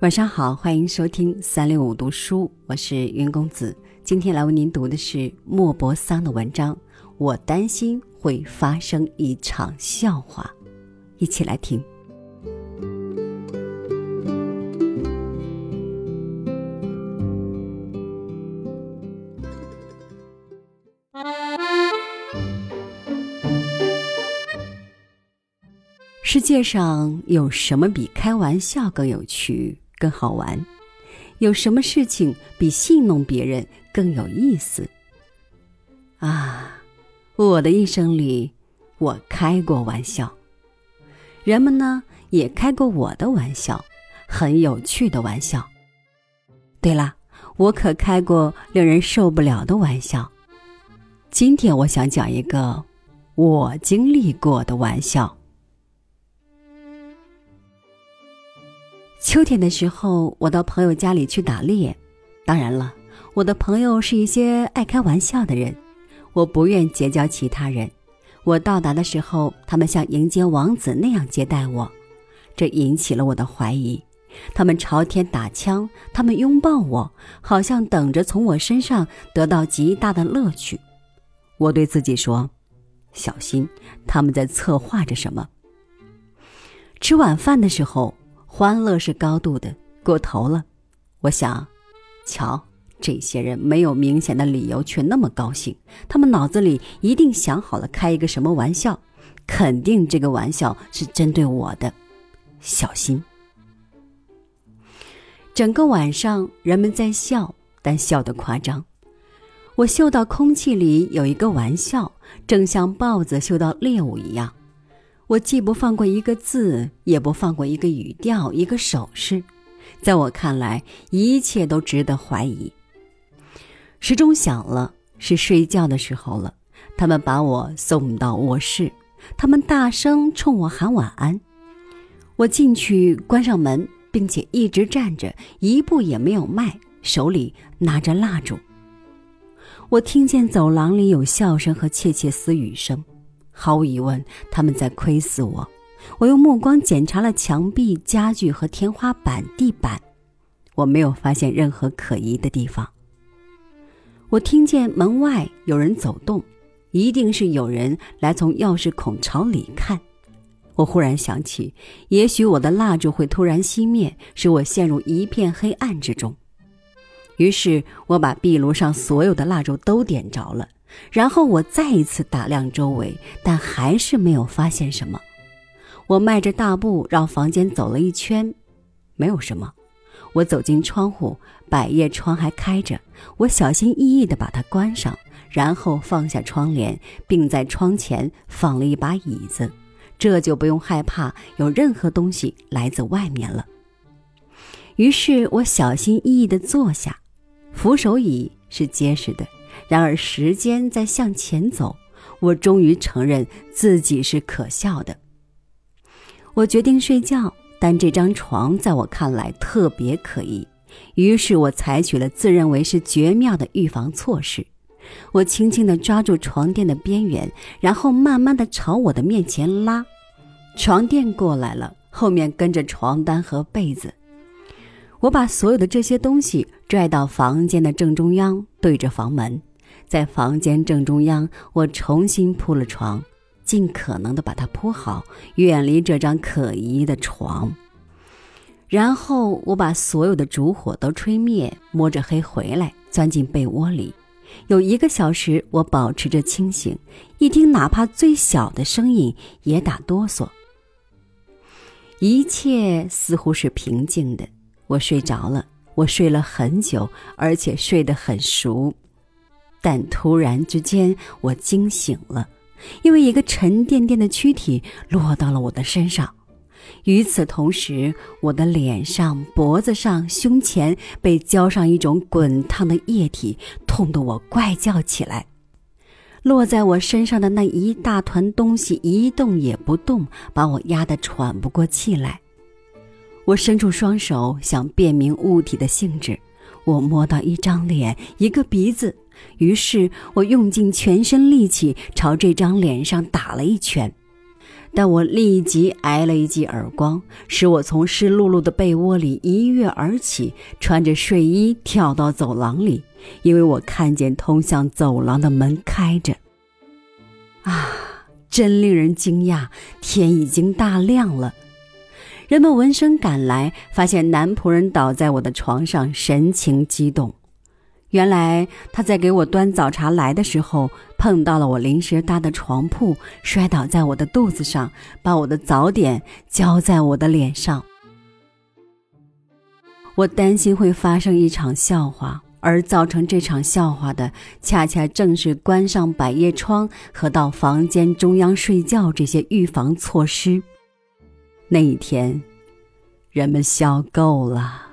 晚上好，欢迎收听三六五读书，我是云公子。今天来为您读的是莫泊桑的文章。我担心会发生一场笑话，一起来听。世界上有什么比开玩笑更有趣？更好玩，有什么事情比戏弄别人更有意思？啊，我的一生里，我开过玩笑，人们呢也开过我的玩笑，很有趣的玩笑。对了，我可开过令人受不了的玩笑。今天我想讲一个我经历过的玩笑。秋天的时候，我到朋友家里去打猎。当然了，我的朋友是一些爱开玩笑的人，我不愿结交其他人。我到达的时候，他们像迎接王子那样接待我，这引起了我的怀疑。他们朝天打枪，他们拥抱我，好像等着从我身上得到极大的乐趣。我对自己说：“小心，他们在策划着什么。”吃晚饭的时候。欢乐是高度的，过头了。我想，瞧，这些人没有明显的理由却那么高兴，他们脑子里一定想好了开一个什么玩笑，肯定这个玩笑是针对我的。小心！整个晚上，人们在笑，但笑得夸张。我嗅到空气里有一个玩笑，正像豹子嗅到猎物一样。我既不放过一个字，也不放过一个语调、一个手势，在我看来，一切都值得怀疑。时钟响了，是睡觉的时候了。他们把我送到卧室，他们大声冲我喊晚安。我进去，关上门，并且一直站着，一步也没有迈，手里拿着蜡烛。我听见走廊里有笑声和窃窃私语声。毫无疑问，他们在窥视我。我用目光检查了墙壁、家具和天花板、地板，我没有发现任何可疑的地方。我听见门外有人走动，一定是有人来从钥匙孔朝里看。我忽然想起，也许我的蜡烛会突然熄灭，使我陷入一片黑暗之中。于是我把壁炉上所有的蜡烛都点着了。然后我再一次打量周围，但还是没有发现什么。我迈着大步绕房间走了一圈，没有什么。我走进窗户，百叶窗还开着，我小心翼翼地把它关上，然后放下窗帘，并在窗前放了一把椅子，这就不用害怕有任何东西来自外面了。于是我小心翼翼地坐下，扶手椅是结实的。然而，时间在向前走，我终于承认自己是可笑的。我决定睡觉，但这张床在我看来特别可疑，于是我采取了自认为是绝妙的预防措施。我轻轻地抓住床垫的边缘，然后慢慢地朝我的面前拉。床垫过来了，后面跟着床单和被子。我把所有的这些东西拽到房间的正中央，对着房门。在房间正中央，我重新铺了床，尽可能的把它铺好，远离这张可疑的床。然后我把所有的烛火都吹灭，摸着黑回来，钻进被窝里。有一个小时，我保持着清醒，一听哪怕最小的声音也打哆嗦。一切似乎是平静的，我睡着了，我睡了很久，而且睡得很熟。但突然之间，我惊醒了，因为一个沉甸甸的躯体落到了我的身上。与此同时，我的脸上、脖子上、胸前被浇上一种滚烫的液体，痛得我怪叫起来。落在我身上的那一大团东西一动也不动，把我压得喘不过气来。我伸出双手想辨明物体的性质，我摸到一张脸，一个鼻子。于是我用尽全身力气朝这张脸上打了一拳，但我立即挨了一记耳光，使我从湿漉漉的被窝里一跃而起，穿着睡衣跳到走廊里，因为我看见通向走廊的门开着。啊，真令人惊讶！天已经大亮了。人们闻声赶来，发现男仆人倒在我的床上，神情激动。原来他在给我端早茶来的时候，碰到了我临时搭的床铺，摔倒在我的肚子上，把我的早点浇在我的脸上。我担心会发生一场笑话，而造成这场笑话的，恰恰正是关上百叶窗和到房间中央睡觉这些预防措施。那一天，人们笑够了。